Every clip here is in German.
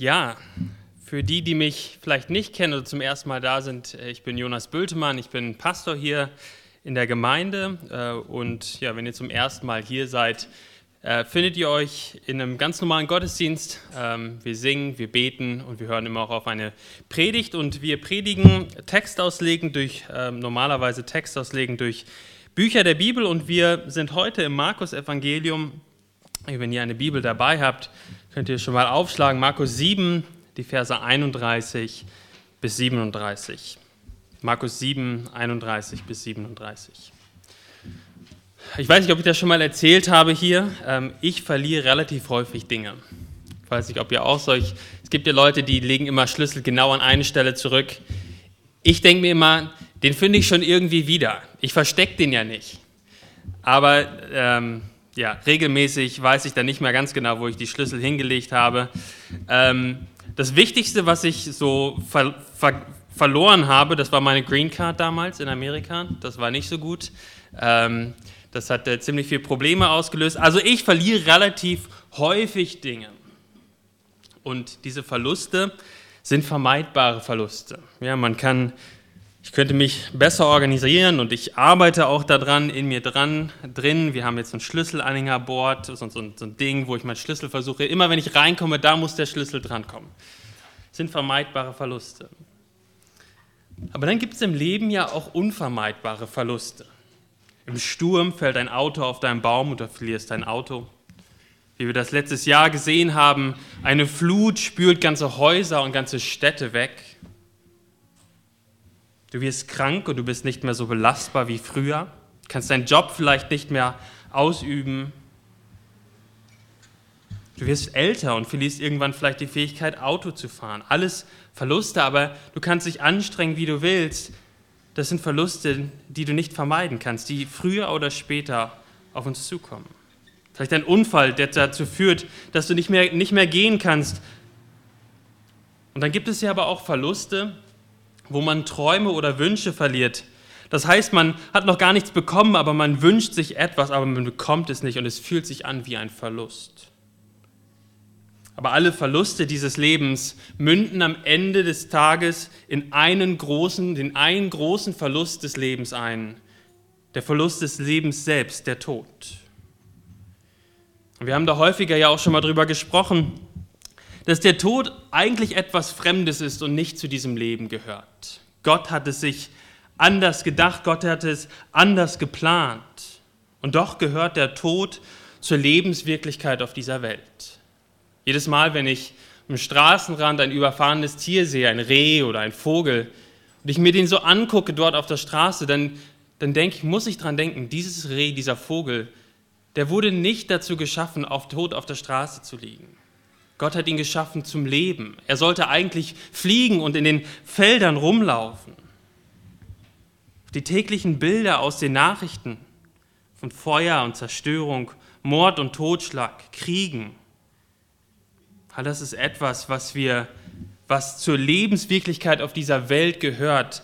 Ja, für die, die mich vielleicht nicht kennen oder zum ersten Mal da sind, äh, ich bin Jonas Bültemann, ich bin Pastor hier in der Gemeinde äh, und ja, wenn ihr zum ersten Mal hier seid, äh, findet ihr euch in einem ganz normalen Gottesdienst. Ähm, wir singen, wir beten und wir hören immer auch auf eine Predigt und wir predigen Text auslegen durch, ähm, normalerweise Text auslegen durch Bücher der Bibel und wir sind heute im Markus-Evangelium. Wenn ihr eine Bibel dabei habt, Könnt ihr schon mal aufschlagen, Markus 7, die Verse 31 bis 37. Markus 7, 31 bis 37. Ich weiß nicht, ob ich das schon mal erzählt habe hier. Ähm, ich verliere relativ häufig Dinge. Ich weiß nicht, ob ihr auch solch. Es gibt ja Leute, die legen immer Schlüssel genau an eine Stelle zurück. Ich denke mir immer, den finde ich schon irgendwie wieder. Ich verstecke den ja nicht. Aber ähm, ja, regelmäßig weiß ich dann nicht mehr ganz genau, wo ich die Schlüssel hingelegt habe. Ähm, das Wichtigste, was ich so ver ver verloren habe, das war meine Green Card damals in Amerika. Das war nicht so gut. Ähm, das hat äh, ziemlich viele Probleme ausgelöst. Also ich verliere relativ häufig Dinge. Und diese Verluste sind vermeidbare Verluste. Ja, man kann ich könnte mich besser organisieren und ich arbeite auch daran, in mir dran, drin. Wir haben jetzt ein Schlüsselanhängerboard, so, so, so ein Ding, wo ich meinen Schlüssel versuche. Immer wenn ich reinkomme, da muss der Schlüssel drankommen. Das sind vermeidbare Verluste. Aber dann gibt es im Leben ja auch unvermeidbare Verluste. Im Sturm fällt ein Auto auf deinen Baum und du verlierst dein Auto. Wie wir das letztes Jahr gesehen haben, eine Flut spült ganze Häuser und ganze Städte weg. Du wirst krank und du bist nicht mehr so belastbar wie früher, kannst deinen Job vielleicht nicht mehr ausüben. Du wirst älter und verlierst irgendwann vielleicht die Fähigkeit, Auto zu fahren. Alles Verluste, aber du kannst dich anstrengen, wie du willst. Das sind Verluste, die du nicht vermeiden kannst, die früher oder später auf uns zukommen. Vielleicht ein Unfall, der dazu führt, dass du nicht mehr, nicht mehr gehen kannst. Und dann gibt es ja aber auch Verluste, wo man Träume oder Wünsche verliert. Das heißt, man hat noch gar nichts bekommen, aber man wünscht sich etwas, aber man bekommt es nicht und es fühlt sich an wie ein Verlust. Aber alle Verluste dieses Lebens münden am Ende des Tages in einen großen, den einen großen Verlust des Lebens ein. Der Verlust des Lebens selbst, der Tod. Wir haben da häufiger ja auch schon mal drüber gesprochen dass der Tod eigentlich etwas Fremdes ist und nicht zu diesem Leben gehört. Gott hat es sich anders gedacht, Gott hat es anders geplant. Und doch gehört der Tod zur Lebenswirklichkeit auf dieser Welt. Jedes Mal, wenn ich am Straßenrand ein überfahrenes Tier sehe, ein Reh oder ein Vogel, und ich mir den so angucke dort auf der Straße, dann, dann denke ich, muss ich daran denken, dieses Reh, dieser Vogel, der wurde nicht dazu geschaffen, auf tot auf der Straße zu liegen. Gott hat ihn geschaffen zum Leben. Er sollte eigentlich fliegen und in den Feldern rumlaufen. Die täglichen Bilder aus den Nachrichten von Feuer und Zerstörung, Mord und Totschlag, Kriegen, all das ist etwas, was wir, was zur Lebenswirklichkeit auf dieser Welt gehört.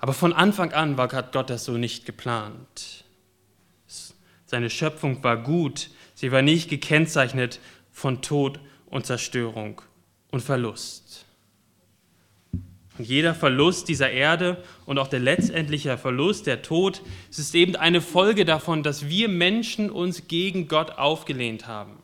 Aber von Anfang an war Gott das so nicht geplant. Seine Schöpfung war gut, sie war nicht gekennzeichnet von Tod und Zerstörung und Verlust. Und jeder Verlust dieser Erde und auch der letztendliche Verlust, der Tod, es ist eben eine Folge davon, dass wir Menschen uns gegen Gott aufgelehnt haben.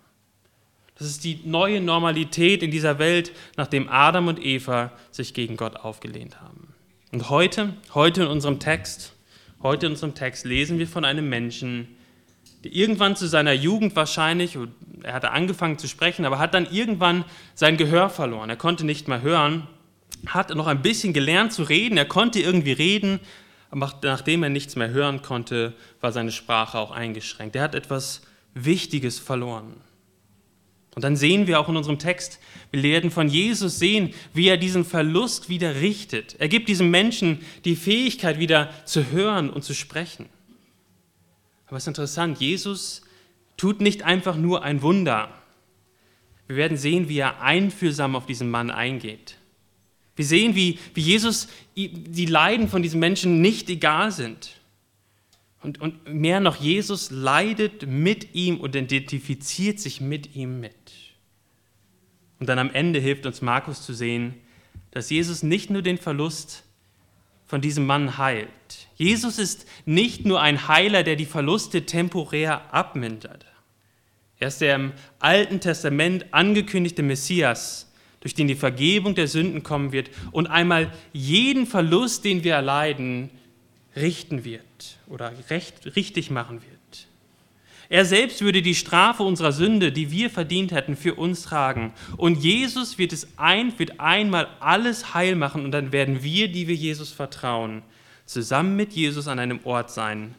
Das ist die neue Normalität in dieser Welt, nachdem Adam und Eva sich gegen Gott aufgelehnt haben. Und heute, heute in unserem Text, heute in unserem Text lesen wir von einem Menschen, irgendwann zu seiner Jugend wahrscheinlich, er hatte angefangen zu sprechen, aber hat dann irgendwann sein Gehör verloren. Er konnte nicht mehr hören, hat noch ein bisschen gelernt zu reden, er konnte irgendwie reden, aber nachdem er nichts mehr hören konnte, war seine Sprache auch eingeschränkt. Er hat etwas Wichtiges verloren. Und dann sehen wir auch in unserem Text, wir werden von Jesus sehen, wie er diesen Verlust wieder richtet. Er gibt diesem Menschen die Fähigkeit, wieder zu hören und zu sprechen. Aber es ist interessant, Jesus tut nicht einfach nur ein Wunder. Wir werden sehen, wie er einfühlsam auf diesen Mann eingeht. Wir sehen, wie, wie Jesus die Leiden von diesen Menschen nicht egal sind. Und, und mehr noch, Jesus leidet mit ihm und identifiziert sich mit ihm mit. Und dann am Ende hilft uns Markus zu sehen, dass Jesus nicht nur den Verlust von diesem Mann heilt. Jesus ist nicht nur ein Heiler, der die Verluste temporär abmindert. Er ist der im Alten Testament angekündigte Messias, durch den die Vergebung der Sünden kommen wird und einmal jeden Verlust, den wir erleiden, richten wird oder recht, richtig machen wird. Er selbst würde die Strafe unserer Sünde, die wir verdient hätten, für uns tragen. Und Jesus wird es ein, wird einmal alles heil machen und dann werden wir, die wir Jesus vertrauen, zusammen mit Jesus an einem Ort sein.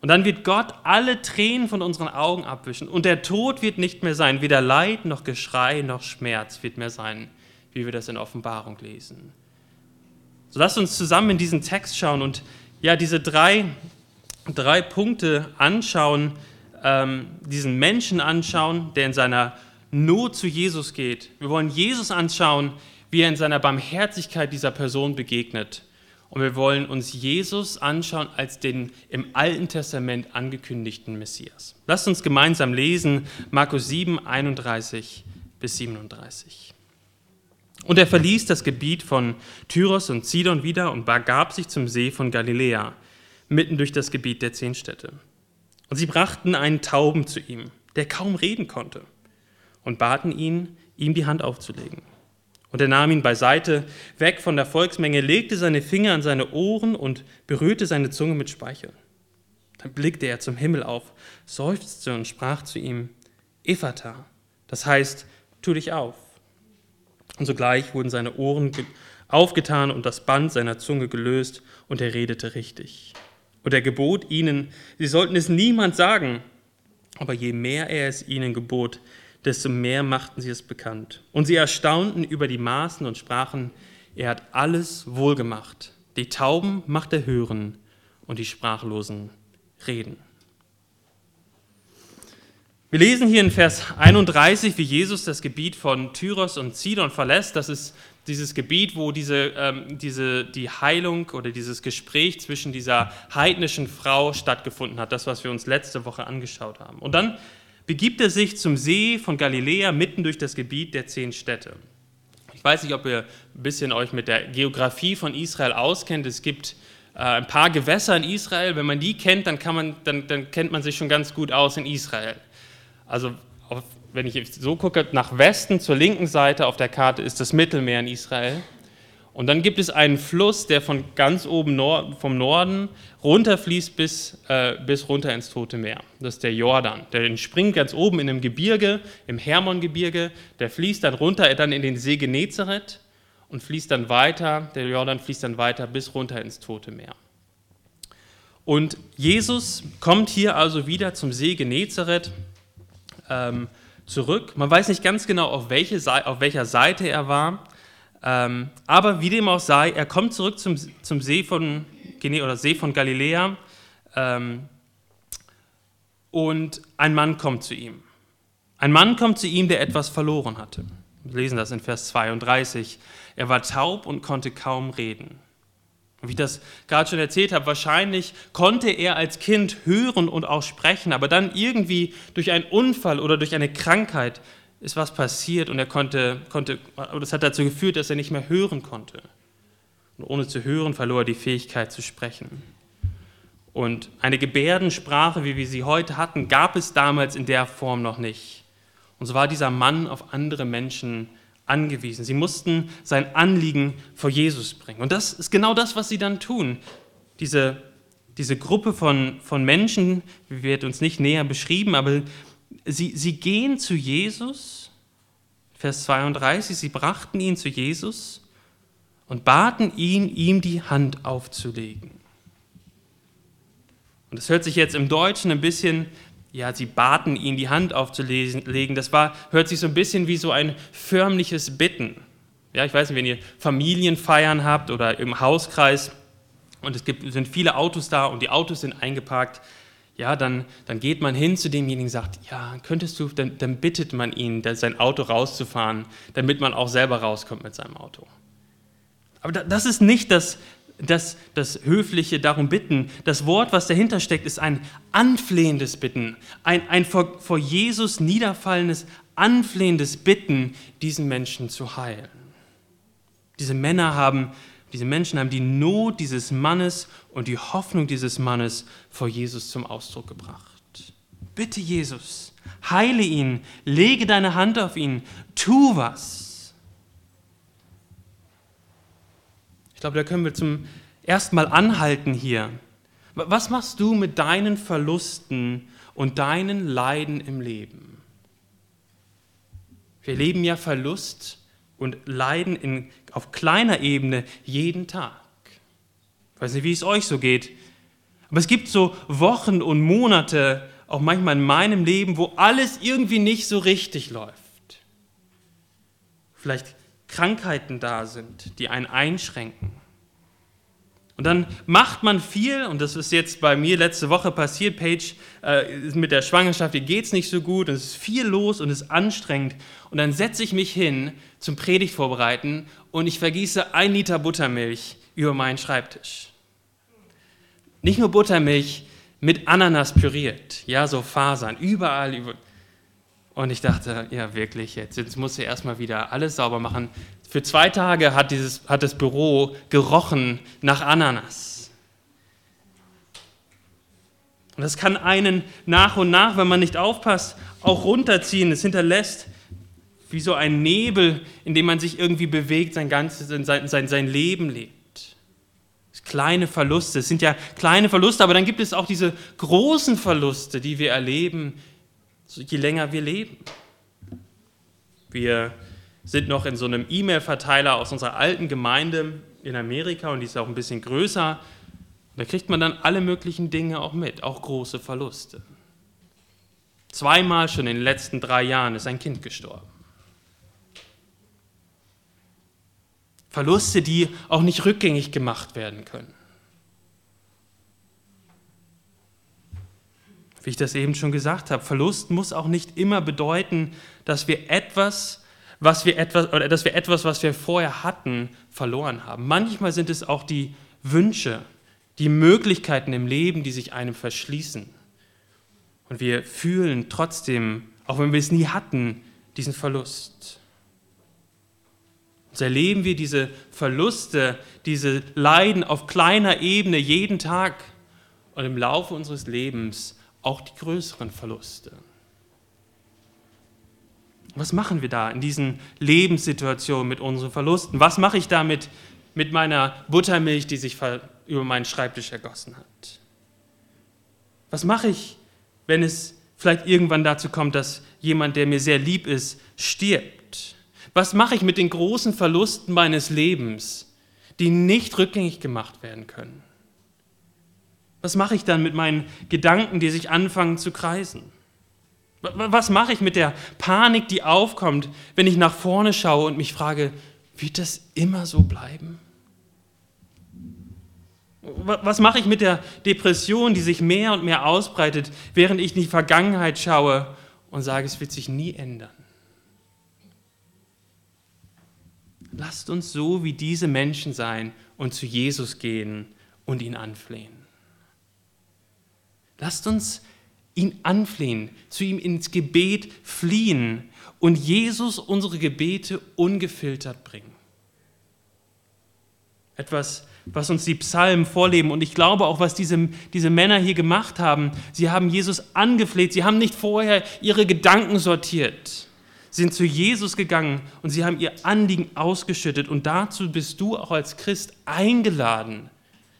Und dann wird Gott alle Tränen von unseren Augen abwischen und der Tod wird nicht mehr sein, weder Leid noch Geschrei noch Schmerz wird mehr sein, wie wir das in Offenbarung lesen. So lasst uns zusammen in diesen Text schauen und ja, diese drei, drei Punkte anschauen, ähm, diesen Menschen anschauen, der in seiner Not zu Jesus geht. Wir wollen Jesus anschauen, wie er in seiner Barmherzigkeit dieser Person begegnet. Und wir wollen uns Jesus anschauen als den im Alten Testament angekündigten Messias. Lasst uns gemeinsam lesen Markus 7, 31 bis 37. Und er verließ das Gebiet von Tyros und Sidon wieder und begab sich zum See von Galiläa, mitten durch das Gebiet der zehn Städte. Und sie brachten einen Tauben zu ihm, der kaum reden konnte, und baten ihn, ihm die Hand aufzulegen. Und er nahm ihn beiseite, weg von der Volksmenge, legte seine Finger an seine Ohren und berührte seine Zunge mit Speichel. Dann blickte er zum Himmel auf, seufzte und sprach zu ihm, Ephata, das heißt, tu dich auf. Und sogleich wurden seine Ohren aufgetan und das Band seiner Zunge gelöst, und er redete richtig. Und er gebot ihnen, sie sollten es niemand sagen. Aber je mehr er es ihnen gebot, desto mehr machten sie es bekannt. Und sie erstaunten über die Maßen und sprachen, er hat alles wohlgemacht. Die Tauben macht er hören und die Sprachlosen reden. Wir lesen hier in Vers 31, wie Jesus das Gebiet von Tyros und Sidon verlässt. Das ist dieses Gebiet, wo diese, ähm, diese, die Heilung oder dieses Gespräch zwischen dieser heidnischen Frau stattgefunden hat, das, was wir uns letzte Woche angeschaut haben. Und dann begibt er sich zum See von Galiläa mitten durch das Gebiet der zehn Städte. Ich weiß nicht, ob ihr ein bisschen euch mit der Geografie von Israel auskennt. Es gibt äh, ein paar Gewässer in Israel. Wenn man die kennt, dann, kann man, dann, dann kennt man sich schon ganz gut aus in Israel. Also auf wenn ich so gucke, nach Westen zur linken Seite auf der Karte ist das Mittelmeer in Israel. Und dann gibt es einen Fluss, der von ganz oben Nord, vom Norden runterfließt bis, äh, bis runter ins Tote Meer. Das ist der Jordan. Der entspringt ganz oben in einem Gebirge, im Hermongebirge. Der fließt dann runter dann in den See Genezareth und fließt dann weiter, der Jordan fließt dann weiter bis runter ins Tote Meer. Und Jesus kommt hier also wieder zum See Genezareth. Ähm, zurück. Man weiß nicht ganz genau, auf, welche auf welcher Seite er war. Ähm, aber wie dem auch sei, er kommt zurück zum, zum See, von, oder See von Galiläa ähm, und ein Mann kommt zu ihm. Ein Mann kommt zu ihm, der etwas verloren hatte. Wir lesen das in Vers 32. Er war taub und konnte kaum reden. Wie ich das gerade schon erzählt habe, wahrscheinlich konnte er als Kind hören und auch sprechen, aber dann irgendwie durch einen Unfall oder durch eine Krankheit ist was passiert und er konnte, konnte das hat dazu geführt, dass er nicht mehr hören konnte. Und ohne zu hören verlor er die Fähigkeit zu sprechen. Und eine Gebärdensprache, wie wir sie heute hatten, gab es damals in der Form noch nicht. Und so war dieser Mann auf andere Menschen angewiesen. Sie mussten sein Anliegen vor Jesus bringen. Und das ist genau das, was sie dann tun. Diese, diese Gruppe von, von Menschen, wird uns nicht näher beschrieben, aber sie, sie gehen zu Jesus, Vers 32, sie brachten ihn zu Jesus und baten ihn, ihm die Hand aufzulegen. Und das hört sich jetzt im Deutschen ein bisschen ja, sie baten ihn, die Hand aufzulegen. Das war, hört sich so ein bisschen wie so ein förmliches Bitten. Ja, ich weiß nicht, wenn ihr Familienfeiern habt oder im Hauskreis und es gibt, sind viele Autos da und die Autos sind eingeparkt, ja, dann, dann geht man hin zu demjenigen und sagt, ja, könntest du, dann, dann bittet man ihn, sein Auto rauszufahren, damit man auch selber rauskommt mit seinem Auto. Aber das ist nicht das, das, das höfliche Darum bitten. Das Wort, was dahinter steckt, ist ein anflehendes Bitten, ein, ein vor, vor Jesus niederfallendes anflehendes Bitten, diesen Menschen zu heilen. Diese Männer haben, diese Menschen haben die Not dieses Mannes und die Hoffnung dieses Mannes vor Jesus zum Ausdruck gebracht. Bitte Jesus, heile ihn, lege deine Hand auf ihn, tu was. Ich glaube, da können wir zum ersten Mal anhalten hier. Was machst du mit deinen Verlusten und deinen Leiden im Leben? Wir leben ja Verlust und Leiden in, auf kleiner Ebene jeden Tag. Ich weiß nicht, wie es euch so geht, aber es gibt so Wochen und Monate, auch manchmal in meinem Leben, wo alles irgendwie nicht so richtig läuft. Vielleicht Krankheiten da sind, die einen einschränken. Und dann macht man viel, und das ist jetzt bei mir letzte Woche passiert, Paige, äh, mit der Schwangerschaft, ihr geht es nicht so gut, es ist viel los und es ist anstrengend. Und dann setze ich mich hin zum Predigt vorbereiten und ich vergieße ein Liter Buttermilch über meinen Schreibtisch. Nicht nur Buttermilch, mit Ananas püriert, ja, so Fasern, überall. Und ich dachte, ja, wirklich, jetzt, jetzt muss ich erstmal wieder alles sauber machen. Für zwei Tage hat, dieses, hat das Büro gerochen nach Ananas. Und das kann einen nach und nach, wenn man nicht aufpasst, auch runterziehen. Es hinterlässt wie so ein Nebel, in dem man sich irgendwie bewegt, sein ganzes, sein, sein, sein Leben lebt kleine Verluste. Es sind ja kleine Verluste, aber dann gibt es auch diese großen Verluste, die wir erleben, je länger wir leben. Wir sind noch in so einem E-Mail-Verteiler aus unserer alten Gemeinde in Amerika und die ist auch ein bisschen größer. Da kriegt man dann alle möglichen Dinge auch mit, auch große Verluste. Zweimal schon in den letzten drei Jahren ist ein Kind gestorben. Verluste, die auch nicht rückgängig gemacht werden können. Wie ich das eben schon gesagt habe, Verlust muss auch nicht immer bedeuten, dass wir etwas, was wir etwas, oder dass wir etwas, was wir vorher hatten, verloren haben. Manchmal sind es auch die Wünsche, die Möglichkeiten im Leben, die sich einem verschließen. Und wir fühlen trotzdem, auch wenn wir es nie hatten, diesen Verlust. So erleben wir diese Verluste, diese Leiden auf kleiner Ebene jeden Tag und im Laufe unseres Lebens auch die größeren Verluste. Was machen wir da in diesen Lebenssituationen mit unseren Verlusten? Was mache ich damit mit meiner Buttermilch, die sich über meinen Schreibtisch ergossen hat? Was mache ich, wenn es vielleicht irgendwann dazu kommt, dass jemand, der mir sehr lieb ist, stirbt? Was mache ich mit den großen Verlusten meines Lebens, die nicht rückgängig gemacht werden können? Was mache ich dann mit meinen Gedanken, die sich anfangen zu kreisen? Was mache ich mit der Panik, die aufkommt, wenn ich nach vorne schaue und mich frage, wird das immer so bleiben? Was mache ich mit der Depression, die sich mehr und mehr ausbreitet, während ich in die Vergangenheit schaue und sage, es wird sich nie ändern? Lasst uns so wie diese Menschen sein und zu Jesus gehen und ihn anflehen. Lasst uns ihn anflehen, zu ihm ins Gebet fliehen und Jesus unsere Gebete ungefiltert bringen. Etwas, was uns die Psalmen vorleben und ich glaube auch, was diese, diese Männer hier gemacht haben. Sie haben Jesus angefleht, sie haben nicht vorher ihre Gedanken sortiert sind zu Jesus gegangen und sie haben ihr Anliegen ausgeschüttet. Und dazu bist du auch als Christ eingeladen.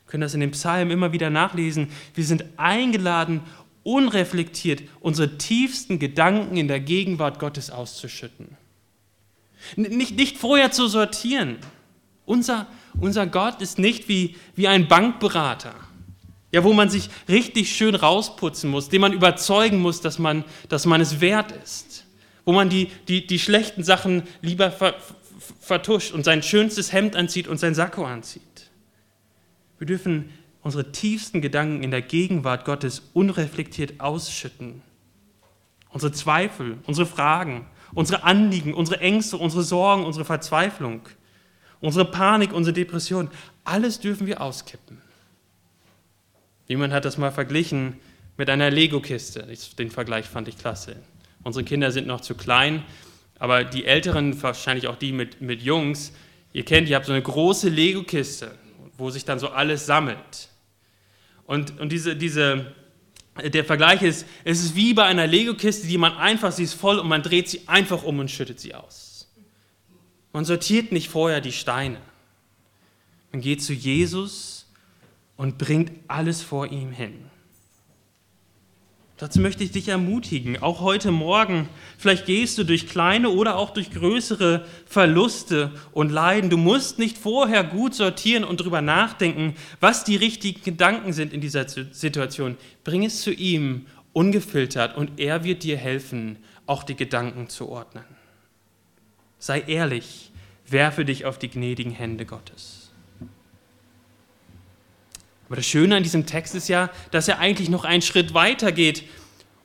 Wir können das in den Psalmen immer wieder nachlesen. Wir sind eingeladen, unreflektiert unsere tiefsten Gedanken in der Gegenwart Gottes auszuschütten. Nicht, nicht vorher zu sortieren. Unser, unser Gott ist nicht wie, wie ein Bankberater, ja, wo man sich richtig schön rausputzen muss, den man überzeugen muss, dass man, dass man es wert ist wo man die, die, die schlechten Sachen lieber ver, vertuscht und sein schönstes Hemd anzieht und sein Sakko anzieht. Wir dürfen unsere tiefsten Gedanken in der Gegenwart Gottes unreflektiert ausschütten. Unsere Zweifel, unsere Fragen, unsere Anliegen, unsere Ängste, unsere Sorgen, unsere Verzweiflung, unsere Panik, unsere Depression, alles dürfen wir auskippen. Jemand hat das mal verglichen mit einer Lego-Kiste. Den Vergleich fand ich klasse Unsere Kinder sind noch zu klein, aber die Älteren, wahrscheinlich auch die mit, mit Jungs, ihr kennt, ihr habt so eine große Lego-Kiste, wo sich dann so alles sammelt. Und, und diese, diese, der Vergleich ist, es ist wie bei einer Lego-Kiste, die man einfach, sie ist voll und man dreht sie einfach um und schüttet sie aus. Man sortiert nicht vorher die Steine. Man geht zu Jesus und bringt alles vor ihm hin. Dazu möchte ich dich ermutigen, auch heute Morgen. Vielleicht gehst du durch kleine oder auch durch größere Verluste und Leiden. Du musst nicht vorher gut sortieren und darüber nachdenken, was die richtigen Gedanken sind in dieser Situation. Bring es zu ihm, ungefiltert, und er wird dir helfen, auch die Gedanken zu ordnen. Sei ehrlich, werfe dich auf die gnädigen Hände Gottes. Aber das Schöne an diesem Text ist ja, dass er eigentlich noch einen Schritt weiter geht.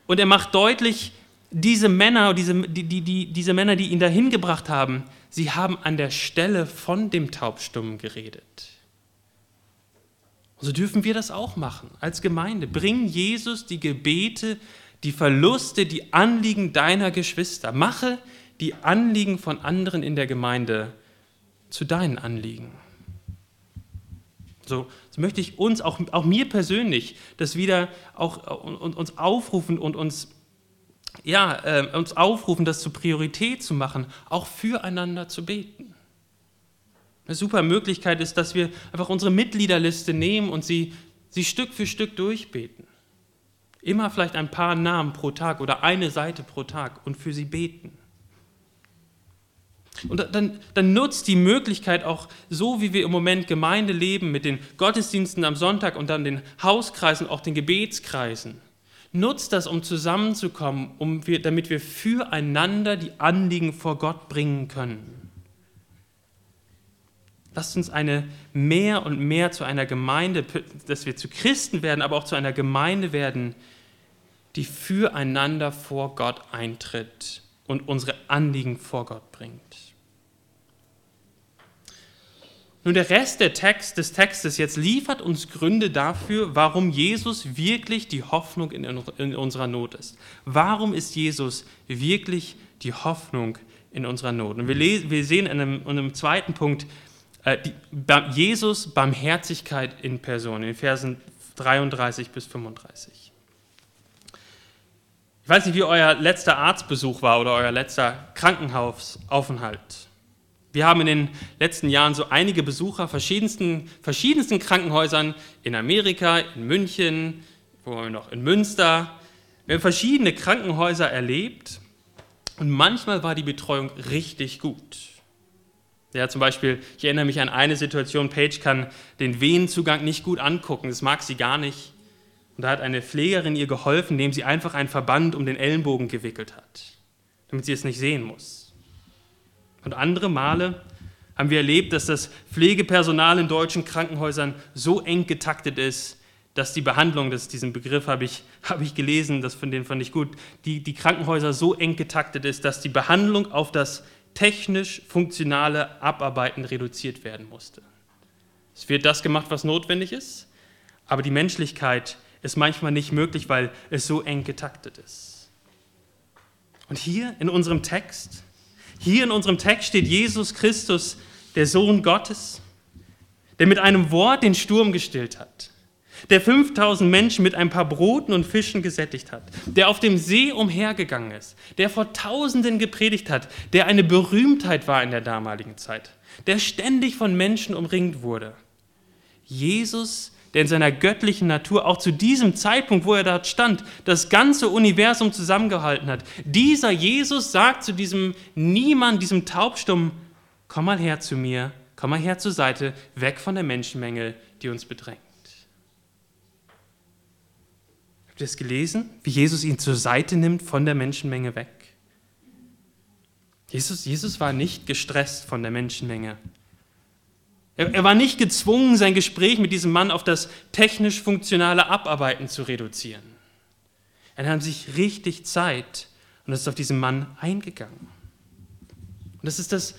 Und er macht deutlich, diese Männer, diese, die, die, die, diese Männer, die ihn dahin gebracht haben, sie haben an der Stelle von dem Taubstummen geredet. so dürfen wir das auch machen als Gemeinde. Bring Jesus die Gebete, die Verluste, die Anliegen deiner Geschwister. Mache die Anliegen von anderen in der Gemeinde zu deinen Anliegen. So, so möchte ich uns, auch, auch mir persönlich, das wieder auch und, uns aufrufen und uns, ja, äh, uns aufrufen, das zur Priorität zu machen, auch füreinander zu beten. Eine super Möglichkeit ist, dass wir einfach unsere Mitgliederliste nehmen und sie, sie Stück für Stück durchbeten. Immer vielleicht ein paar Namen pro Tag oder eine Seite pro Tag und für sie beten. Und dann, dann nutzt die Möglichkeit auch so, wie wir im Moment Gemeinde leben, mit den Gottesdiensten am Sonntag und dann den Hauskreisen, auch den Gebetskreisen. Nutzt das, um zusammenzukommen, um wir, damit wir füreinander die Anliegen vor Gott bringen können. Lasst uns eine mehr und mehr zu einer Gemeinde, dass wir zu Christen werden, aber auch zu einer Gemeinde werden, die füreinander vor Gott eintritt und unsere Anliegen vor Gott bringt. Nun, der Rest der Text, des Textes jetzt liefert uns Gründe dafür, warum Jesus wirklich die Hoffnung in, in unserer Not ist. Warum ist Jesus wirklich die Hoffnung in unserer Not? Und wir, wir sehen in einem, in einem, zweiten Punkt äh, die, Jesus Barmherzigkeit in Person, in Versen 33 bis 35. Ich weiß nicht, wie euer letzter Arztbesuch war oder euer letzter Krankenhausaufenthalt. Wir haben in den letzten Jahren so einige Besucher verschiedensten, verschiedensten Krankenhäusern in Amerika, in München, wo wir noch in Münster. Wir haben verschiedene Krankenhäuser erlebt und manchmal war die Betreuung richtig gut. Ja, zum Beispiel, ich erinnere mich an eine Situation, Paige kann den Venenzugang nicht gut angucken, das mag sie gar nicht. Und da hat eine Pflegerin ihr geholfen, indem sie einfach einen Verband um den Ellenbogen gewickelt hat, damit sie es nicht sehen muss. Und andere Male haben wir erlebt, dass das Pflegepersonal in deutschen Krankenhäusern so eng getaktet ist, dass die Behandlung, das, diesen Begriff habe ich, habe ich gelesen, das von den fand ich gut, die, die Krankenhäuser so eng getaktet ist, dass die Behandlung auf das technisch funktionale Abarbeiten reduziert werden musste. Es wird das gemacht, was notwendig ist, aber die Menschlichkeit ist manchmal nicht möglich, weil es so eng getaktet ist. Und hier in unserem Text hier in unserem Text steht Jesus Christus, der Sohn Gottes, der mit einem Wort den Sturm gestillt hat, der 5000 Menschen mit ein paar Broten und Fischen gesättigt hat, der auf dem See umhergegangen ist, der vor Tausenden gepredigt hat, der eine Berühmtheit war in der damaligen Zeit, der ständig von Menschen umringt wurde. Jesus der in seiner göttlichen Natur auch zu diesem Zeitpunkt, wo er dort stand, das ganze Universum zusammengehalten hat. Dieser Jesus sagt zu diesem Niemand, diesem Taubstumm, komm mal her zu mir, komm mal her zur Seite, weg von der Menschenmenge, die uns bedrängt. Habt ihr es gelesen, wie Jesus ihn zur Seite nimmt, von der Menschenmenge weg? Jesus, Jesus war nicht gestresst von der Menschenmenge. Er, er war nicht gezwungen, sein Gespräch mit diesem Mann auf das technisch-funktionale Abarbeiten zu reduzieren. Er nahm sich richtig Zeit und ist auf diesen Mann eingegangen. Und das ist das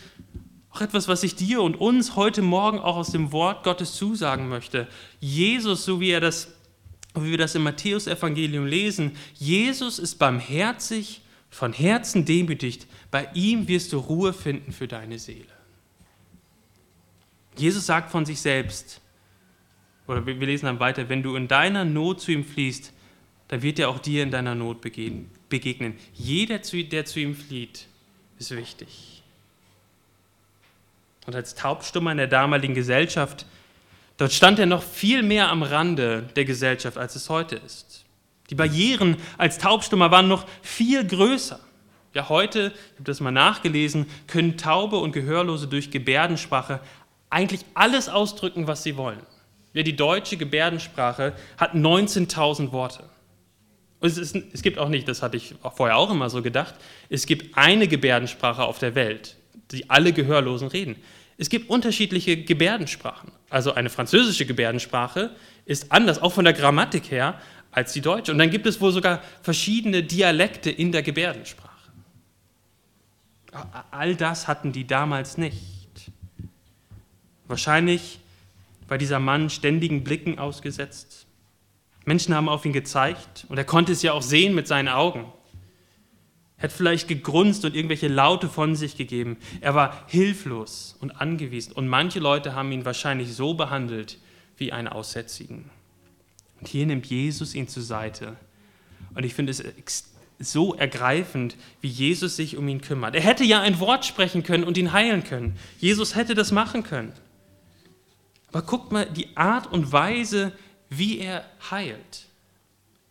auch etwas, was ich dir und uns heute Morgen auch aus dem Wort Gottes zusagen möchte. Jesus, so wie er das, wie wir das im Matthäusevangelium lesen, Jesus ist barmherzig, von Herzen demütigt, bei ihm wirst du Ruhe finden für deine Seele. Jesus sagt von sich selbst, oder wir lesen dann weiter, wenn du in deiner Not zu ihm fließt, dann wird er auch dir in deiner Not begegnen. Jeder, der zu ihm flieht, ist wichtig. Und als Taubstummer in der damaligen Gesellschaft, dort stand er noch viel mehr am Rande der Gesellschaft, als es heute ist. Die Barrieren als Taubstummer waren noch viel größer. Ja, heute, ich habe das mal nachgelesen, können Taube und Gehörlose durch Gebärdensprache eigentlich alles ausdrücken, was sie wollen. Ja, die deutsche Gebärdensprache hat 19.000 Worte. Es, ist, es, gibt auch nicht, das hatte ich vorher auch immer so gedacht, es gibt eine Gebärdensprache auf der Welt, die alle Gehörlosen reden. Es gibt unterschiedliche Gebärdensprachen. Also eine französische Gebärdensprache ist anders, auch von der Grammatik her, als die deutsche. Und dann gibt es wohl sogar verschiedene Dialekte in der Gebärdensprache. All das hatten die damals nicht. Wahrscheinlich war dieser Mann ständigen Blicken ausgesetzt, Menschen haben auf ihn gezeigt und er konnte es ja auch sehen mit seinen Augen. Er hat vielleicht gegrunzt und irgendwelche Laute von sich gegeben. Er war hilflos und angewiesen und manche Leute haben ihn wahrscheinlich so behandelt wie einen Aussätzigen. Und hier nimmt Jesus ihn zur Seite. Und ich finde es so ergreifend, wie Jesus sich um ihn kümmert. Er hätte ja ein Wort sprechen können und ihn heilen können. Jesus hätte das machen können. Aber guckt mal die Art und Weise, wie er heilt.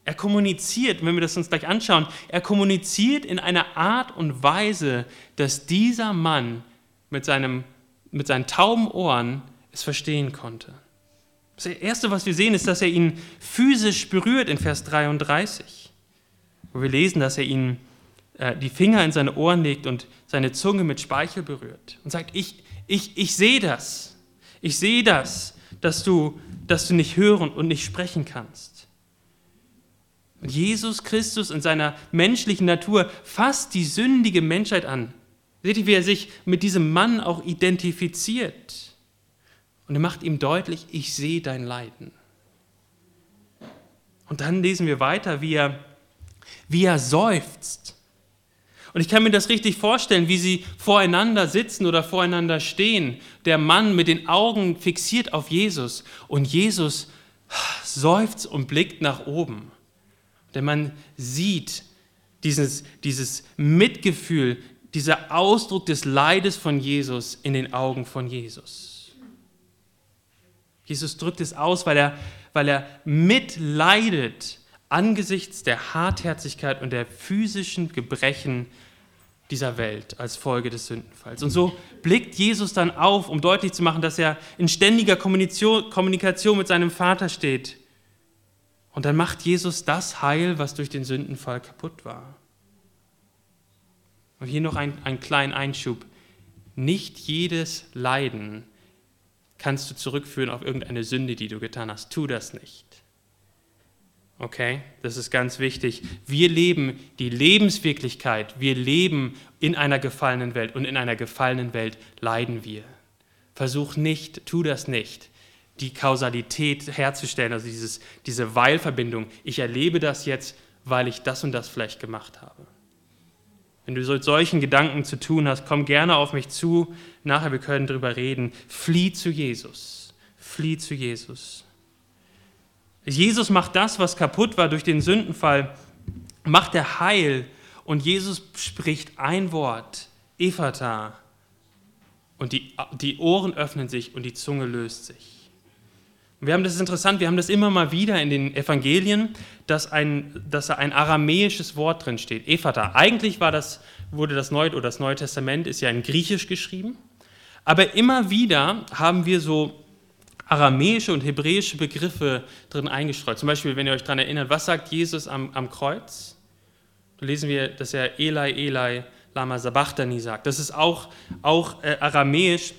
Er kommuniziert, wenn wir das uns gleich anschauen, er kommuniziert in einer Art und Weise, dass dieser Mann mit, seinem, mit seinen tauben Ohren es verstehen konnte. Das Erste, was wir sehen, ist, dass er ihn physisch berührt in Vers 33, wo wir lesen, dass er ihn äh, die Finger in seine Ohren legt und seine Zunge mit Speichel berührt und sagt, ich, ich, ich sehe das, ich sehe das, dass du dass du nicht hören und nicht sprechen kannst. Und Jesus Christus in seiner menschlichen Natur fasst die sündige Menschheit an. Seht ihr, wie er sich mit diesem Mann auch identifiziert? Und er macht ihm deutlich, ich sehe dein Leiden. Und dann lesen wir weiter, wie er, wie er seufzt. Und ich kann mir das richtig vorstellen, wie sie voreinander sitzen oder voreinander stehen. Der Mann mit den Augen fixiert auf Jesus und Jesus seufzt und blickt nach oben. Der Mann sieht dieses, dieses Mitgefühl, dieser Ausdruck des Leides von Jesus in den Augen von Jesus. Jesus drückt es aus, weil er, weil er mitleidet angesichts der Hartherzigkeit und der physischen Gebrechen dieser Welt als Folge des Sündenfalls. Und so blickt Jesus dann auf, um deutlich zu machen, dass er in ständiger Kommunikation mit seinem Vater steht. Und dann macht Jesus das heil, was durch den Sündenfall kaputt war. Und hier noch ein, ein kleinen Einschub. Nicht jedes Leiden kannst du zurückführen auf irgendeine Sünde, die du getan hast. Tu das nicht. Okay, das ist ganz wichtig. Wir leben die Lebenswirklichkeit. Wir leben in einer gefallenen Welt und in einer gefallenen Welt leiden wir. Versuch nicht, tu das nicht, die Kausalität herzustellen, also dieses, diese Weilverbindung. Ich erlebe das jetzt, weil ich das und das vielleicht gemacht habe. Wenn du mit solchen Gedanken zu tun hast, komm gerne auf mich zu. Nachher, wir können darüber reden. Flieh zu Jesus. Flieh zu Jesus. Jesus macht das, was kaputt war durch den Sündenfall, macht er heil. Und Jesus spricht ein Wort, Ephata. Und die, die Ohren öffnen sich und die Zunge löst sich. Und wir haben das interessant, wir haben das immer mal wieder in den Evangelien, dass, ein, dass da ein aramäisches Wort drin steht, Ephata. Eigentlich war das, wurde das Neue oder das Neue Testament ist ja in Griechisch geschrieben, aber immer wieder haben wir so aramäische und hebräische Begriffe drin eingestreut. Zum Beispiel, wenn ihr euch daran erinnert, was sagt Jesus am, am Kreuz? Da lesen wir, dass er Eli, Eli, Lama Sabachthani sagt. Das ist auch, auch äh, aramäisch.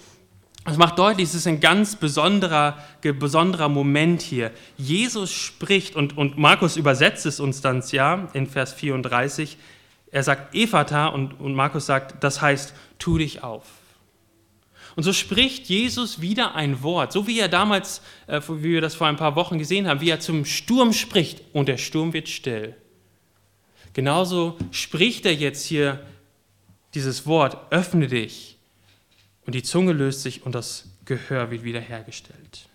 Das macht deutlich, es ist ein ganz besonderer, besonderer Moment hier. Jesus spricht, und, und Markus übersetzt es uns dann ja in Vers 34. Er sagt Ephata und, und Markus sagt, das heißt, tu dich auf. Und so spricht Jesus wieder ein Wort, so wie er damals, äh, wie wir das vor ein paar Wochen gesehen haben, wie er zum Sturm spricht und der Sturm wird still. genauso spricht er jetzt hier dieses Wort, öffne dich. Und die Zunge löst sich und das Gehör wird wiederhergestellt.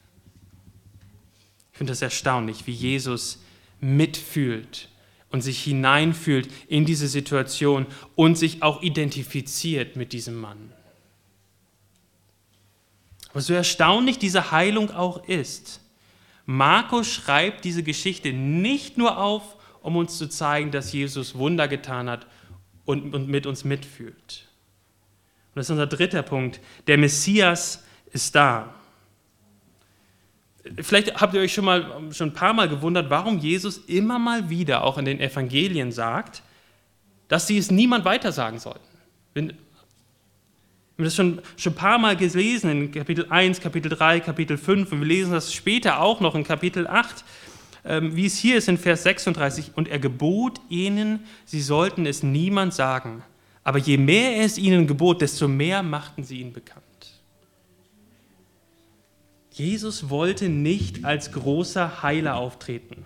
Ich finde das erstaunlich, wie Jesus mitfühlt und sich hineinfühlt in diese Situation und sich auch identifiziert mit diesem Mann. Aber so erstaunlich diese Heilung auch ist, Markus schreibt diese Geschichte nicht nur auf, um uns zu zeigen, dass Jesus Wunder getan hat und, mit uns mitfühlt. Und das ist unser dritter Punkt. Der Messias ist da. Vielleicht habt ihr euch schon mal schon ein paar Mal gewundert, warum Jesus immer mal wieder auch in den Evangelien sagt, dass sie es niemand weitersagen sollten. Wenn, wir haben das schon, schon ein paar Mal gelesen in Kapitel 1, Kapitel 3, Kapitel 5 und wir lesen das später auch noch in Kapitel 8, ähm, wie es hier ist in Vers 36. Und er gebot ihnen, sie sollten es niemand sagen. Aber je mehr er es ihnen gebot, desto mehr machten sie ihn bekannt. Jesus wollte nicht als großer Heiler auftreten.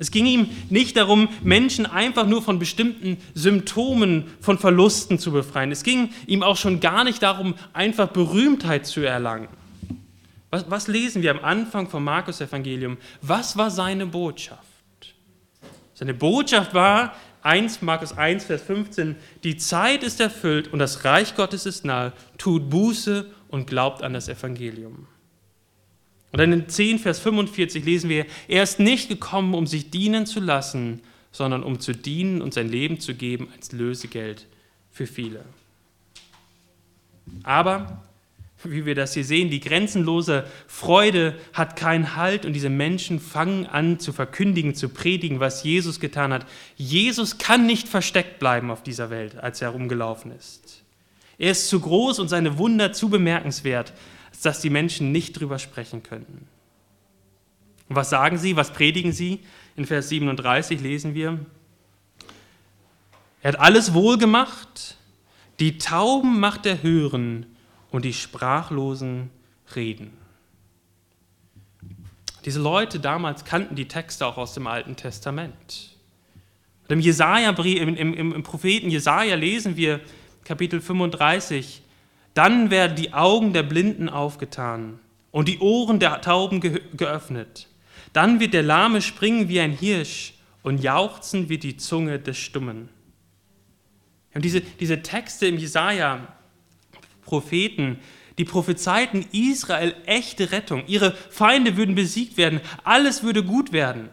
Es ging ihm nicht darum, Menschen einfach nur von bestimmten Symptomen von Verlusten zu befreien. Es ging ihm auch schon gar nicht darum, einfach Berühmtheit zu erlangen. Was, was lesen wir am Anfang vom Markus-Evangelium? Was war seine Botschaft? Seine Botschaft war, 1, Markus 1, Vers 15, die Zeit ist erfüllt und das Reich Gottes ist nahe, tut Buße und glaubt an das Evangelium. Und dann in 10, Vers 45 lesen wir, er ist nicht gekommen, um sich dienen zu lassen, sondern um zu dienen und sein Leben zu geben als Lösegeld für viele. Aber, wie wir das hier sehen, die grenzenlose Freude hat keinen Halt und diese Menschen fangen an zu verkündigen, zu predigen, was Jesus getan hat. Jesus kann nicht versteckt bleiben auf dieser Welt, als er herumgelaufen ist. Er ist zu groß und seine Wunder zu bemerkenswert, dass die Menschen nicht drüber sprechen könnten. Und was sagen sie? Was predigen sie? In Vers 37 lesen wir, er hat alles wohl gemacht, die Tauben macht er hören und die Sprachlosen reden. Diese Leute damals kannten die Texte auch aus dem Alten Testament. Im, Jesaja, im, im, im Propheten Jesaja lesen wir Kapitel 35, dann werden die Augen der Blinden aufgetan und die Ohren der Tauben ge geöffnet. Dann wird der Lahme springen wie ein Hirsch und jauchzen wie die Zunge des Stummen. Und diese, diese Texte im Jesaja, Propheten, die prophezeiten Israel echte Rettung. Ihre Feinde würden besiegt werden. Alles würde gut werden.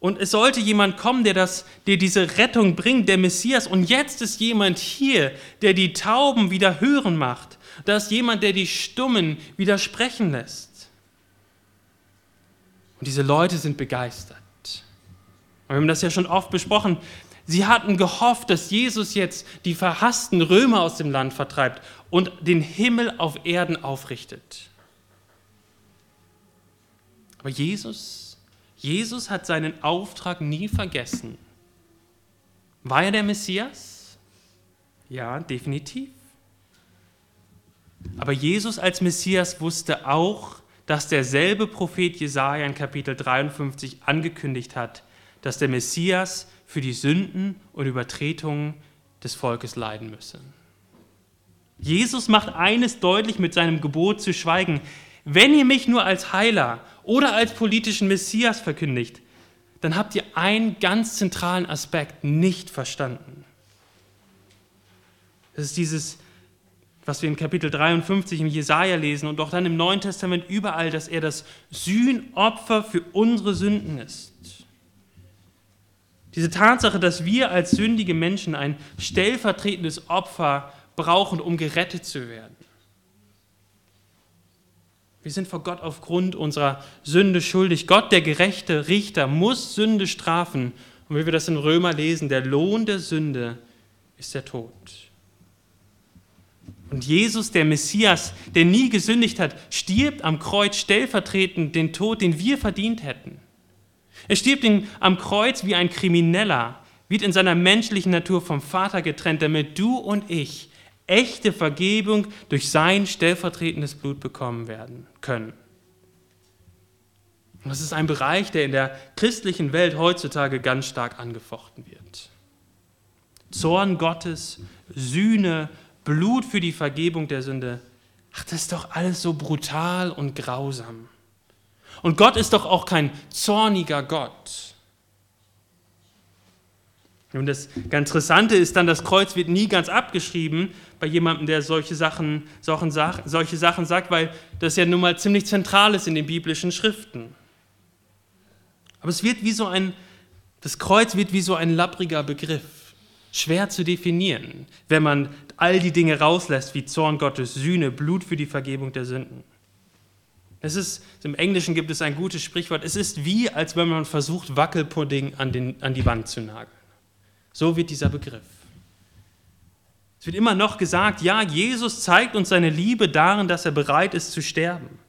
Und es sollte jemand kommen, der, das, der diese Rettung bringt, der Messias. Und jetzt ist jemand hier, der die Tauben wieder hören macht. Da ist jemand, der die Stummen wieder sprechen lässt. Und diese Leute sind begeistert. wir haben das ja schon oft besprochen. Sie hatten gehofft, dass Jesus jetzt die verhassten Römer aus dem Land vertreibt und den Himmel auf Erden aufrichtet. Aber Jesus Jesus hat seinen Auftrag nie vergessen. War er der Messias? Ja, definitiv. Aber Jesus als Messias wusste auch, dass derselbe Prophet Jesaja in Kapitel 53 angekündigt hat, dass der Messias für die Sünden und Übertretungen des Volkes leiden müsse. Jesus macht eines deutlich mit seinem Gebot zu schweigen. Wenn ihr mich nur als Heiler oder als politischen Messias verkündigt, dann habt ihr einen ganz zentralen Aspekt nicht verstanden. Das ist dieses, was wir in Kapitel 53 im Jesaja lesen und auch dann im Neuen Testament überall, dass er das Sühnopfer für unsere Sünden ist. Diese Tatsache, dass wir als sündige Menschen ein stellvertretendes Opfer brauchen, um gerettet zu werden. Wir sind vor Gott aufgrund unserer Sünde schuldig. Gott, der gerechte Richter, muss Sünde strafen. Und wie wir das in Römer lesen, der Lohn der Sünde ist der Tod. Und Jesus, der Messias, der nie gesündigt hat, stirbt am Kreuz stellvertretend den Tod, den wir verdient hätten. Er stirbt am Kreuz wie ein Krimineller, wird in seiner menschlichen Natur vom Vater getrennt, damit du und ich echte Vergebung durch sein stellvertretendes Blut bekommen werden können. Das ist ein Bereich, der in der christlichen Welt heutzutage ganz stark angefochten wird. Zorn Gottes, Sühne, Blut für die Vergebung der Sünde. Ach, das ist doch alles so brutal und grausam. Und Gott ist doch auch kein zorniger Gott. Und das Interessante ist dann, das Kreuz wird nie ganz abgeschrieben bei jemandem, der solche Sachen, solche, solche Sachen sagt, weil das ja nun mal ziemlich zentral ist in den biblischen Schriften. Aber es wird wie so ein, das Kreuz wird wie so ein lappriger Begriff, schwer zu definieren, wenn man all die Dinge rauslässt, wie Zorn Gottes, Sühne, Blut für die Vergebung der Sünden. Es ist, im Englischen gibt es ein gutes Sprichwort, es ist wie, als wenn man versucht, Wackelpudding an, den, an die Wand zu nageln. So wird dieser Begriff. Es wird immer noch gesagt, ja, Jesus zeigt uns seine Liebe darin, dass er bereit ist zu sterben.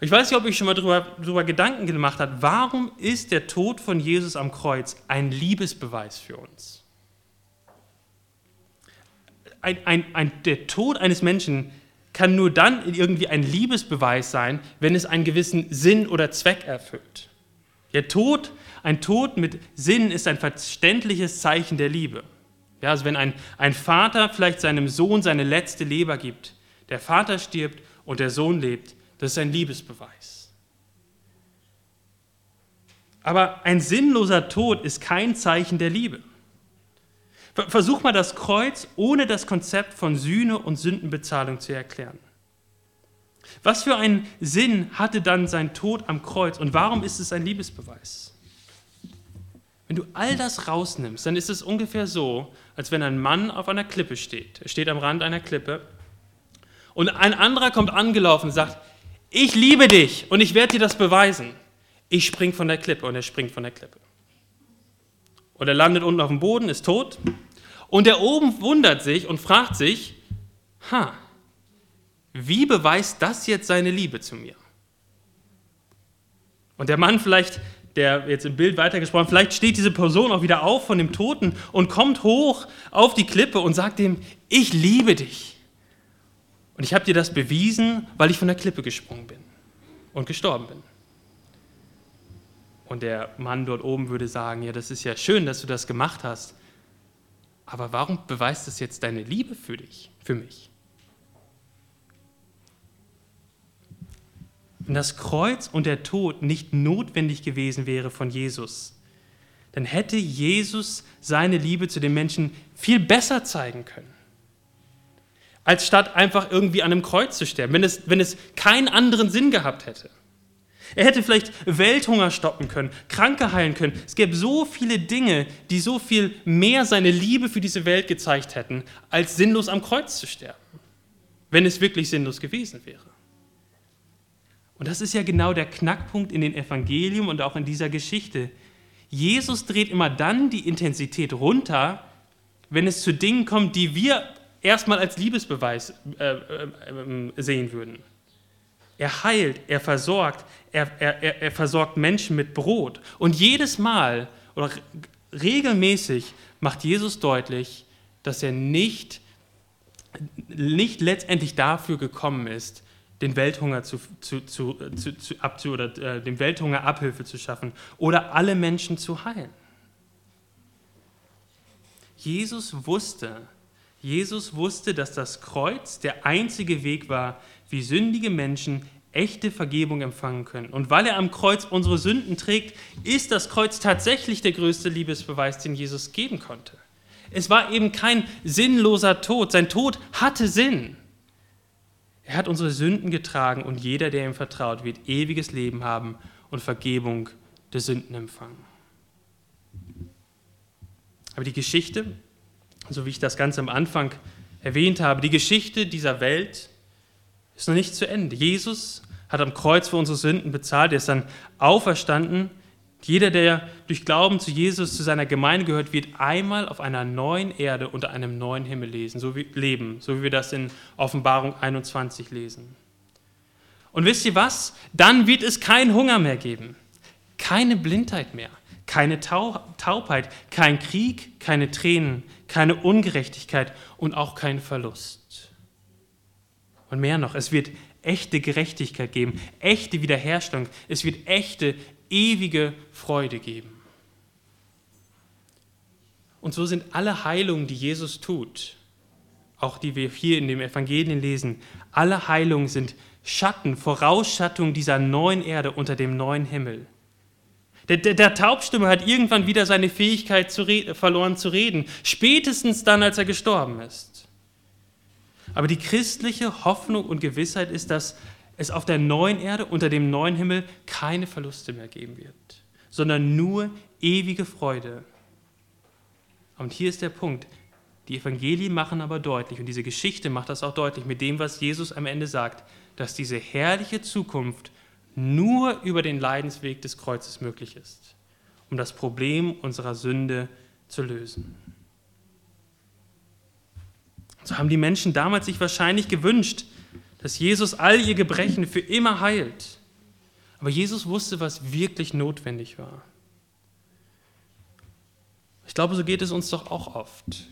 Ich weiß nicht, ob ich schon mal darüber, Gedanken gemacht habe, warum ist der Tod von Jesus am Kreuz ein Liebesbeweis für uns? Ein, ein, ein, der Tod eines Menschen kann nur dann irgendwie ein Liebesbeweis sein, wenn es einen gewissen Sinn oder Zweck erfüllt. Der Tod, ein Tod mit Sinn ist ein verständliches Zeichen der Liebe. Ja, also wenn ein, ein Vater vielleicht seinem Sohn seine letzte Leber gibt, der Vater stirbt und der Sohn lebt, das ist ein Liebesbeweis. Aber ein sinnloser Tod ist kein Zeichen der Liebe. Versuch mal das Kreuz ohne das Konzept von Sühne und Sündenbezahlung zu erklären. Was für einen Sinn hatte dann sein Tod am Kreuz und warum ist es ein Liebesbeweis? Wenn du all das rausnimmst, dann ist es ungefähr so, als wenn ein Mann auf einer Klippe steht. Er steht am Rand einer Klippe und ein anderer kommt angelaufen und sagt, ich liebe dich und ich werde dir das beweisen. Ich spring von der Klippe und er springt von der Klippe. Und er landet unten auf dem Boden, ist tot. Und der oben wundert sich und fragt sich, ha, wie beweist das jetzt seine Liebe zu mir? Und der Mann vielleicht, der jetzt im Bild weitergesprochen, vielleicht steht diese Person auch wieder auf von dem Toten und kommt hoch auf die Klippe und sagt ihm, ich liebe dich. Und ich habe dir das bewiesen, weil ich von der Klippe gesprungen bin und gestorben bin. Und der Mann dort oben würde sagen, ja, das ist ja schön, dass du das gemacht hast, aber warum beweist das jetzt deine Liebe für dich, für mich? Wenn das Kreuz und der Tod nicht notwendig gewesen wäre von Jesus, dann hätte Jesus seine Liebe zu den Menschen viel besser zeigen können, als statt einfach irgendwie an einem Kreuz zu sterben, wenn es, wenn es keinen anderen Sinn gehabt hätte. Er hätte vielleicht Welthunger stoppen können, Kranke heilen können. Es gäbe so viele Dinge, die so viel mehr seine Liebe für diese Welt gezeigt hätten, als sinnlos am Kreuz zu sterben, wenn es wirklich sinnlos gewesen wäre. Und das ist ja genau der Knackpunkt in den Evangelium und auch in dieser Geschichte. Jesus dreht immer dann die Intensität runter, wenn es zu Dingen kommt, die wir erstmal als Liebesbeweis äh, äh, äh sehen würden. Er heilt, er versorgt, er, er, er versorgt Menschen mit Brot. Und jedes Mal oder regelmäßig macht Jesus deutlich, dass er nicht, nicht letztendlich dafür gekommen ist, den Welthunger zu, zu, zu, zu, abzu, oder äh, dem Welthunger Abhilfe zu schaffen oder alle Menschen zu heilen. Jesus wusste, Jesus wusste, dass das Kreuz der einzige Weg war, wie sündige Menschen echte Vergebung empfangen können. Und weil er am Kreuz unsere Sünden trägt, ist das Kreuz tatsächlich der größte Liebesbeweis, den Jesus geben konnte. Es war eben kein sinnloser Tod. Sein Tod hatte Sinn. Er hat unsere Sünden getragen und jeder, der ihm vertraut, wird ewiges Leben haben und Vergebung der Sünden empfangen. Aber die Geschichte, so wie ich das ganz am Anfang erwähnt habe, die Geschichte dieser Welt ist noch nicht zu Ende. Jesus hat am Kreuz für unsere Sünden bezahlt, er ist dann auferstanden. Jeder, der durch Glauben zu Jesus, zu seiner Gemeinde gehört, wird einmal auf einer neuen Erde unter einem neuen Himmel lesen, so wie, leben, so wie wir das in Offenbarung 21 lesen. Und wisst ihr was? Dann wird es keinen Hunger mehr geben, keine Blindheit mehr, keine Taubheit, kein Krieg, keine Tränen, keine Ungerechtigkeit und auch kein Verlust. Und mehr noch, es wird echte Gerechtigkeit geben, echte Wiederherstellung, es wird echte, ewige Freude geben. Und so sind alle Heilungen, die Jesus tut, auch die wir hier in dem Evangelien lesen, alle Heilungen sind Schatten, Vorausschattung dieser neuen Erde unter dem neuen Himmel. Der, der, der Taubstimme hat irgendwann wieder seine Fähigkeit zu verloren zu reden, spätestens dann, als er gestorben ist. Aber die christliche Hoffnung und Gewissheit ist, dass es auf der neuen Erde unter dem neuen Himmel keine Verluste mehr geben wird, sondern nur ewige Freude. Und hier ist der Punkt. Die Evangelien machen aber deutlich, und diese Geschichte macht das auch deutlich mit dem, was Jesus am Ende sagt, dass diese herrliche Zukunft nur über den Leidensweg des Kreuzes möglich ist, um das Problem unserer Sünde zu lösen. So haben die Menschen damals sich wahrscheinlich gewünscht, dass Jesus all ihr Gebrechen für immer heilt. Aber Jesus wusste, was wirklich notwendig war. Ich glaube, so geht es uns doch auch oft.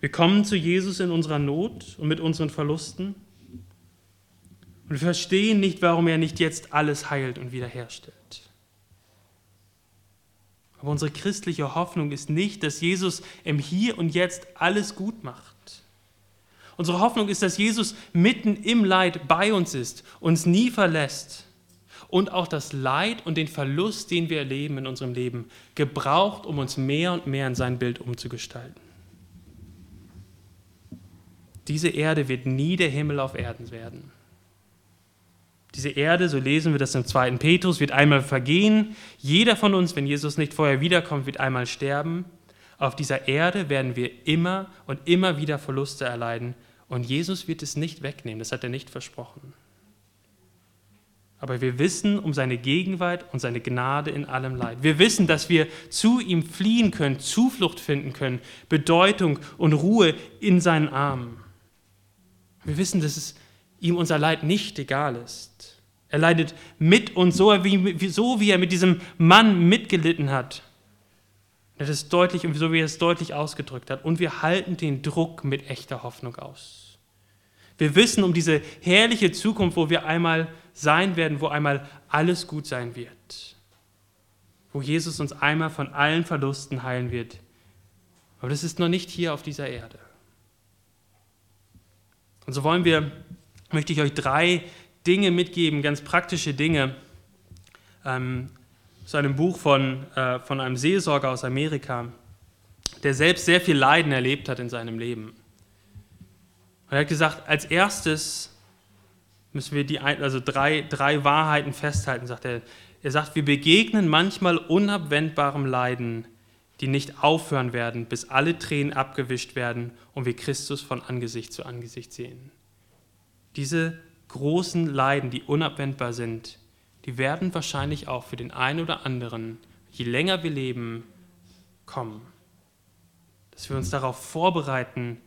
Wir kommen zu Jesus in unserer Not und mit unseren Verlusten und wir verstehen nicht, warum er nicht jetzt alles heilt und wiederherstellt. Aber unsere christliche Hoffnung ist nicht, dass Jesus im Hier und Jetzt alles gut macht. Unsere Hoffnung ist, dass Jesus mitten im Leid bei uns ist, uns nie verlässt und auch das Leid und den Verlust, den wir erleben in unserem Leben, gebraucht, um uns mehr und mehr in sein Bild umzugestalten. Diese Erde wird nie der Himmel auf Erden werden. Diese Erde, so lesen wir das im zweiten Petrus, wird einmal vergehen. Jeder von uns, wenn Jesus nicht vorher wiederkommt, wird einmal sterben. Auf dieser Erde werden wir immer und immer wieder Verluste erleiden. Und Jesus wird es nicht wegnehmen, das hat er nicht versprochen. Aber wir wissen um seine Gegenwart und seine Gnade in allem Leid. Wir wissen, dass wir zu ihm fliehen können, Zuflucht finden können, Bedeutung und Ruhe in seinen Armen. Wir wissen, dass es ihm unser Leid nicht egal ist. Er leidet mit uns so wie, so, wie er mit diesem Mann mitgelitten hat. Das ist deutlich und so wie er es deutlich ausgedrückt hat. Und wir halten den Druck mit echter Hoffnung aus. Wir wissen um diese herrliche Zukunft, wo wir einmal sein werden, wo einmal alles gut sein wird. Wo Jesus uns einmal von allen Verlusten heilen wird. Aber das ist noch nicht hier auf dieser Erde. Und so wollen wir möchte ich euch drei Dinge mitgeben, ganz praktische Dinge, ähm, zu einem Buch von, äh, von einem Seelsorger aus Amerika, der selbst sehr viel Leiden erlebt hat in seinem Leben. Und er hat gesagt, als erstes müssen wir die, also drei, drei Wahrheiten festhalten, sagt er. Er sagt, wir begegnen manchmal unabwendbarem Leiden, die nicht aufhören werden, bis alle Tränen abgewischt werden und wir Christus von Angesicht zu Angesicht sehen. Diese großen Leiden, die unabwendbar sind, die werden wahrscheinlich auch für den einen oder anderen, je länger wir leben, kommen. Dass wir uns darauf vorbereiten,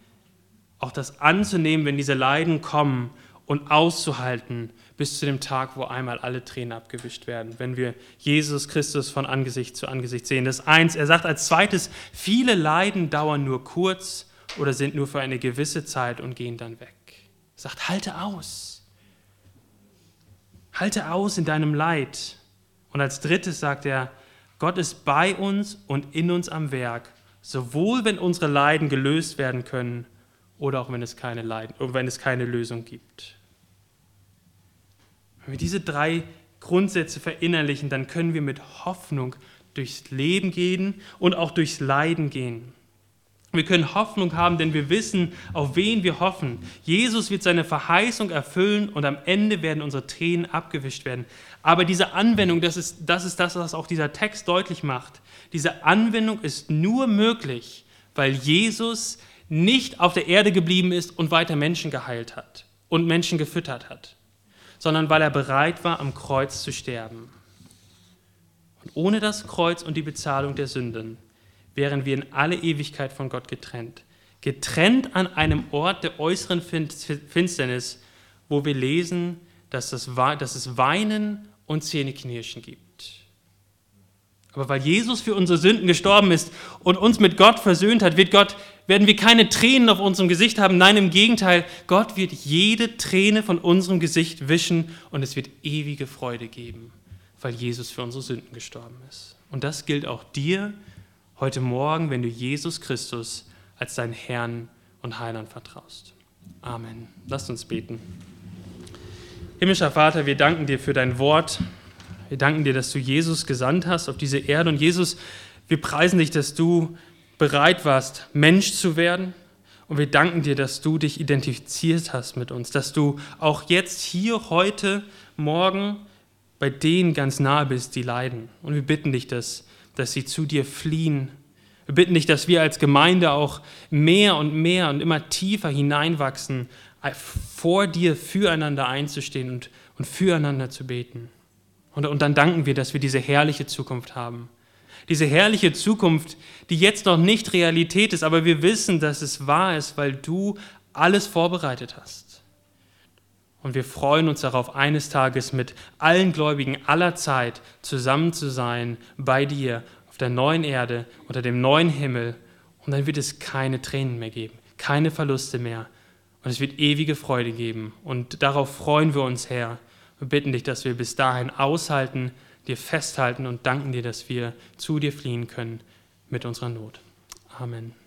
auch das anzunehmen, wenn diese Leiden kommen und auszuhalten bis zu dem Tag, wo einmal alle Tränen abgewischt werden, wenn wir Jesus Christus von Angesicht zu Angesicht sehen. Das eins. Er sagt als zweites, viele Leiden dauern nur kurz oder sind nur für eine gewisse Zeit und gehen dann weg sagt, halte aus. Halte aus in deinem Leid. Und als drittes sagt er, Gott ist bei uns und in uns am Werk, sowohl wenn unsere Leiden gelöst werden können oder auch wenn es keine, Leiden, wenn es keine Lösung gibt. Wenn wir diese drei Grundsätze verinnerlichen, dann können wir mit Hoffnung durchs Leben gehen und auch durchs Leiden gehen. Wir können Hoffnung haben, denn wir wissen, auf wen wir hoffen. Jesus wird seine Verheißung erfüllen und am Ende werden unsere Tränen abgewischt werden. Aber diese Anwendung, das ist, das ist das, was auch dieser Text deutlich macht. Diese Anwendung ist nur möglich, weil Jesus nicht auf der Erde geblieben ist und weiter Menschen geheilt hat und Menschen gefüttert hat, sondern weil er bereit war, am Kreuz zu sterben. Und ohne das Kreuz und die Bezahlung der Sünden wären wir in alle Ewigkeit von Gott getrennt. Getrennt an einem Ort der äußeren Finsternis, wo wir lesen, dass, das, dass es Weinen und Zähneknirschen gibt. Aber weil Jesus für unsere Sünden gestorben ist und uns mit Gott versöhnt hat, wird Gott werden wir keine Tränen auf unserem Gesicht haben. Nein, im Gegenteil, Gott wird jede Träne von unserem Gesicht wischen und es wird ewige Freude geben, weil Jesus für unsere Sünden gestorben ist. Und das gilt auch dir heute Morgen, wenn du Jesus Christus als deinen Herrn und Heiland vertraust. Amen. Lasst uns beten. Himmlischer Vater, wir danken dir für dein Wort. Wir danken dir, dass du Jesus gesandt hast auf diese Erde. Und Jesus, wir preisen dich, dass du bereit warst, Mensch zu werden. Und wir danken dir, dass du dich identifiziert hast mit uns, dass du auch jetzt hier, heute, morgen bei denen ganz nahe bist, die leiden. Und wir bitten dich, dass, dass sie zu dir fliehen. Wir bitten dich, dass wir als Gemeinde auch mehr und mehr und immer tiefer hineinwachsen, vor dir füreinander einzustehen und, und füreinander zu beten. Und, und dann danken wir, dass wir diese herrliche Zukunft haben. Diese herrliche Zukunft, die jetzt noch nicht Realität ist, aber wir wissen, dass es wahr ist, weil du alles vorbereitet hast. Und wir freuen uns darauf, eines Tages mit allen Gläubigen aller Zeit zusammen zu sein bei dir auf der neuen Erde, unter dem neuen Himmel. Und dann wird es keine Tränen mehr geben, keine Verluste mehr. Und es wird ewige Freude geben. Und darauf freuen wir uns, Herr. Wir bitten dich, dass wir bis dahin aushalten, dir festhalten und danken dir, dass wir zu dir fliehen können mit unserer Not. Amen.